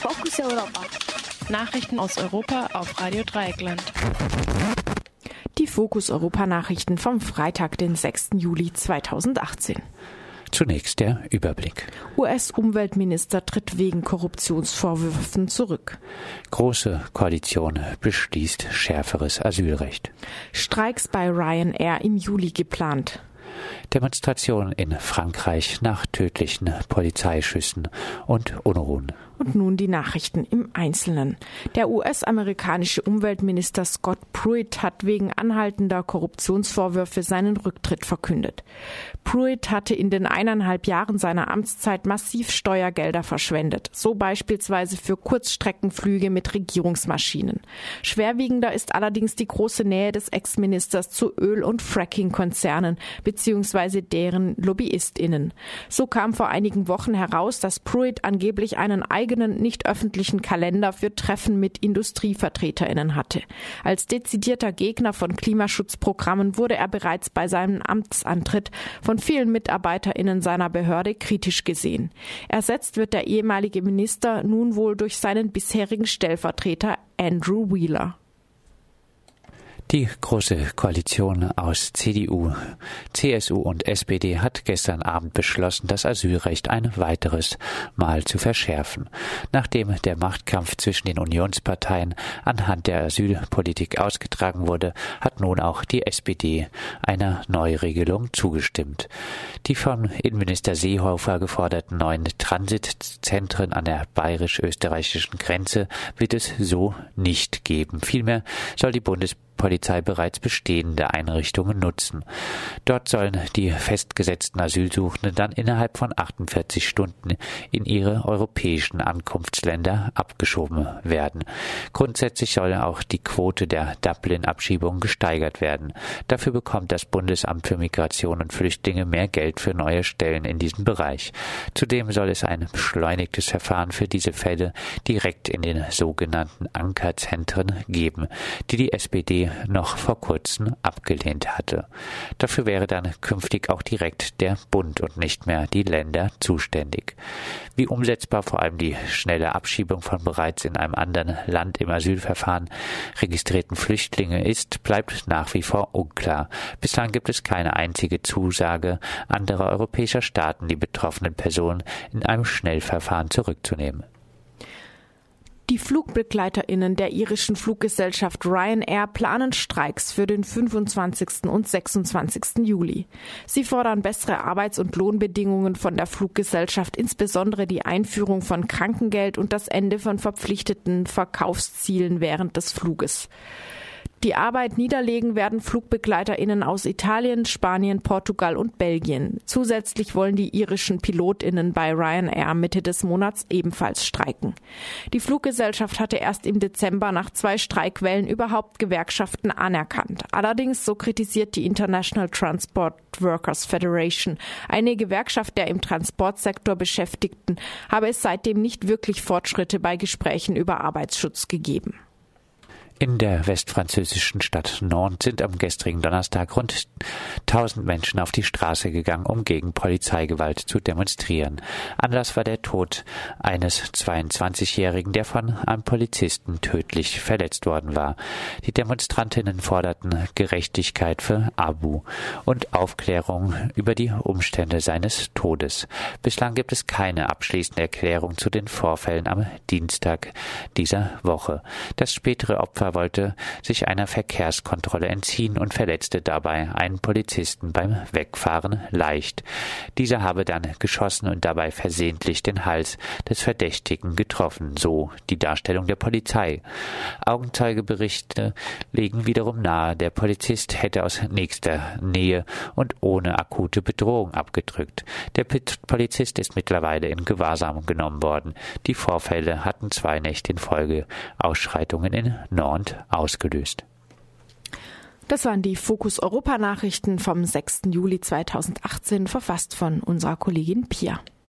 Fokus Europa. Nachrichten aus Europa auf Radio Dreieckland. Die Fokus Europa Nachrichten vom Freitag, den 6. Juli 2018. Zunächst der Überblick. US-Umweltminister tritt wegen Korruptionsvorwürfen zurück. Große Koalition beschließt schärferes Asylrecht. Streiks bei Ryanair im Juli geplant. Demonstrationen in Frankreich nach tödlichen Polizeischüssen und Unruhen. Und nun die Nachrichten im Einzelnen. Der US-amerikanische Umweltminister Scott Pruitt hat wegen anhaltender Korruptionsvorwürfe seinen Rücktritt verkündet. Pruitt hatte in den eineinhalb Jahren seiner Amtszeit massiv Steuergelder verschwendet, so beispielsweise für Kurzstreckenflüge mit Regierungsmaschinen. Schwerwiegender ist allerdings die große Nähe des Ex-Ministers zu Öl- und Fracking-Konzernen bzw. deren LobbyistInnen. So kam vor einigen Wochen heraus, dass Pruitt angeblich einen eigenen nicht öffentlichen Kalender für Treffen mit Industrievertreterinnen hatte. Als dezidierter Gegner von Klimaschutzprogrammen wurde er bereits bei seinem Amtsantritt von vielen Mitarbeiterinnen seiner Behörde kritisch gesehen. Ersetzt wird der ehemalige Minister nun wohl durch seinen bisherigen Stellvertreter Andrew Wheeler. Die Große Koalition aus CDU, CSU und SPD hat gestern Abend beschlossen, das Asylrecht ein weiteres Mal zu verschärfen. Nachdem der Machtkampf zwischen den Unionsparteien anhand der Asylpolitik ausgetragen wurde, hat nun auch die SPD einer Neuregelung zugestimmt. Die von Innenminister Seehofer geforderten neuen Transitzentren an der bayerisch-österreichischen Grenze wird es so nicht geben. Vielmehr soll die Bundes Polizei bereits bestehende Einrichtungen nutzen. Dort sollen die festgesetzten Asylsuchenden dann innerhalb von 48 Stunden in ihre europäischen Ankunftsländer abgeschoben werden. Grundsätzlich soll auch die Quote der Dublin-Abschiebung gesteigert werden. Dafür bekommt das Bundesamt für Migration und Flüchtlinge mehr Geld für neue Stellen in diesem Bereich. Zudem soll es ein beschleunigtes Verfahren für diese Fälle direkt in den sogenannten Ankerzentren geben, die die SPD noch vor kurzem abgelehnt hatte. Dafür wäre dann künftig auch direkt der Bund und nicht mehr die Länder zuständig. Wie umsetzbar vor allem die schnelle Abschiebung von bereits in einem anderen Land im Asylverfahren registrierten Flüchtlinge ist, bleibt nach wie vor unklar. Bislang gibt es keine einzige Zusage anderer europäischer Staaten, die betroffenen Personen in einem Schnellverfahren zurückzunehmen. Die Flugbegleiterinnen der irischen Fluggesellschaft Ryanair planen Streiks für den 25. und 26. Juli. Sie fordern bessere Arbeits- und Lohnbedingungen von der Fluggesellschaft, insbesondere die Einführung von Krankengeld und das Ende von verpflichteten Verkaufszielen während des Fluges. Die Arbeit niederlegen werden FlugbegleiterInnen aus Italien, Spanien, Portugal und Belgien. Zusätzlich wollen die irischen PilotInnen bei Ryanair Mitte des Monats ebenfalls streiken. Die Fluggesellschaft hatte erst im Dezember nach zwei Streikwellen überhaupt Gewerkschaften anerkannt. Allerdings, so kritisiert die International Transport Workers Federation, eine Gewerkschaft der im Transportsektor Beschäftigten, habe es seitdem nicht wirklich Fortschritte bei Gesprächen über Arbeitsschutz gegeben. In der westfranzösischen Stadt Nantes sind am gestrigen Donnerstag rund 1000 Menschen auf die Straße gegangen, um gegen Polizeigewalt zu demonstrieren. Anlass war der Tod eines 22-Jährigen, der von einem Polizisten tödlich verletzt worden war. Die Demonstrantinnen forderten Gerechtigkeit für Abu und Aufklärung über die Umstände seines Todes. Bislang gibt es keine abschließende Erklärung zu den Vorfällen am Dienstag dieser Woche. Das spätere Opfer wollte sich einer Verkehrskontrolle entziehen und verletzte dabei einen Polizisten beim Wegfahren leicht. Dieser habe dann geschossen und dabei versehentlich den Hals des Verdächtigen getroffen, so die Darstellung der Polizei. Augenzeugeberichte legen wiederum nahe, der Polizist hätte aus nächster Nähe und ohne akute Bedrohung abgedrückt. Der Polizist ist mittlerweile in Gewahrsam genommen worden. Die Vorfälle hatten zwei Nächte in Folge Ausschreitungen in Nord Front ausgelöst. Das waren die Fokus Europa Nachrichten vom 6. Juli 2018, verfasst von unserer Kollegin Pia.